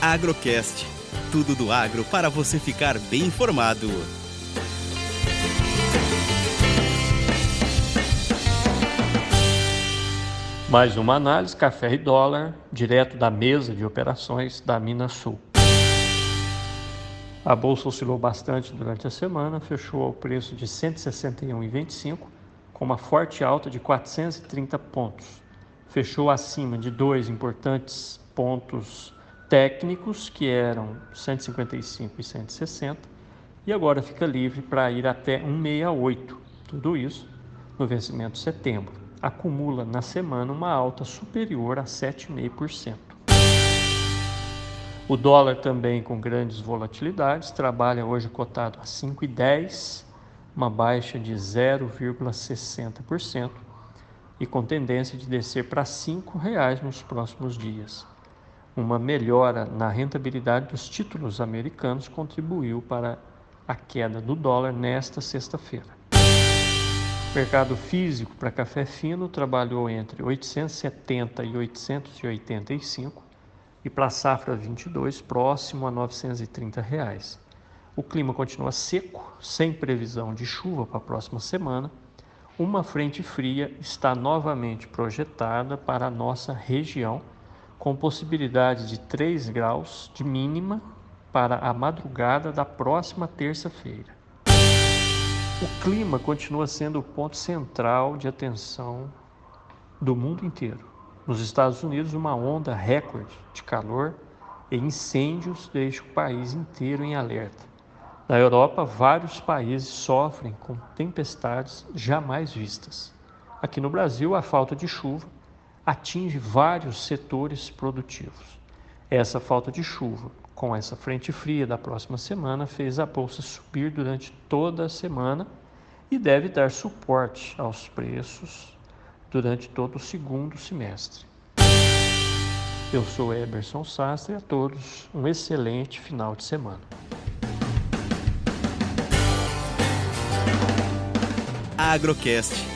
Agrocast. Tudo do agro para você ficar bem informado. Mais uma análise café e dólar, direto da mesa de operações da Minas Sul. A bolsa oscilou bastante durante a semana, fechou ao preço de 161,25, com uma forte alta de 430 pontos. Fechou acima de dois importantes pontos técnicos, que eram 155 e 160, e agora fica livre para ir até 168. Tudo isso no vencimento de setembro. Acumula na semana uma alta superior a 7,5%. O dólar também com grandes volatilidades, trabalha hoje cotado a 5,10, uma baixa de 0,60% e com tendência de descer para R$ 5,00 nos próximos dias uma melhora na rentabilidade dos títulos americanos contribuiu para a queda do dólar nesta sexta-feira. O mercado físico para café fino trabalhou entre 870 e 885 e para a safra 22 próximo a 930 reais. O clima continua seco, sem previsão de chuva para a próxima semana. Uma frente fria está novamente projetada para a nossa região com possibilidade de 3 graus de mínima para a madrugada da próxima terça-feira. O clima continua sendo o ponto central de atenção do mundo inteiro. Nos Estados Unidos, uma onda recorde de calor e incêndios deixa o país inteiro em alerta. Na Europa, vários países sofrem com tempestades jamais vistas. Aqui no Brasil, a falta de chuva atinge vários setores produtivos. Essa falta de chuva, com essa frente fria da próxima semana, fez a bolsa subir durante toda a semana e deve dar suporte aos preços durante todo o segundo semestre. Eu sou Eberson Sastre e a todos um excelente final de semana. Agrocast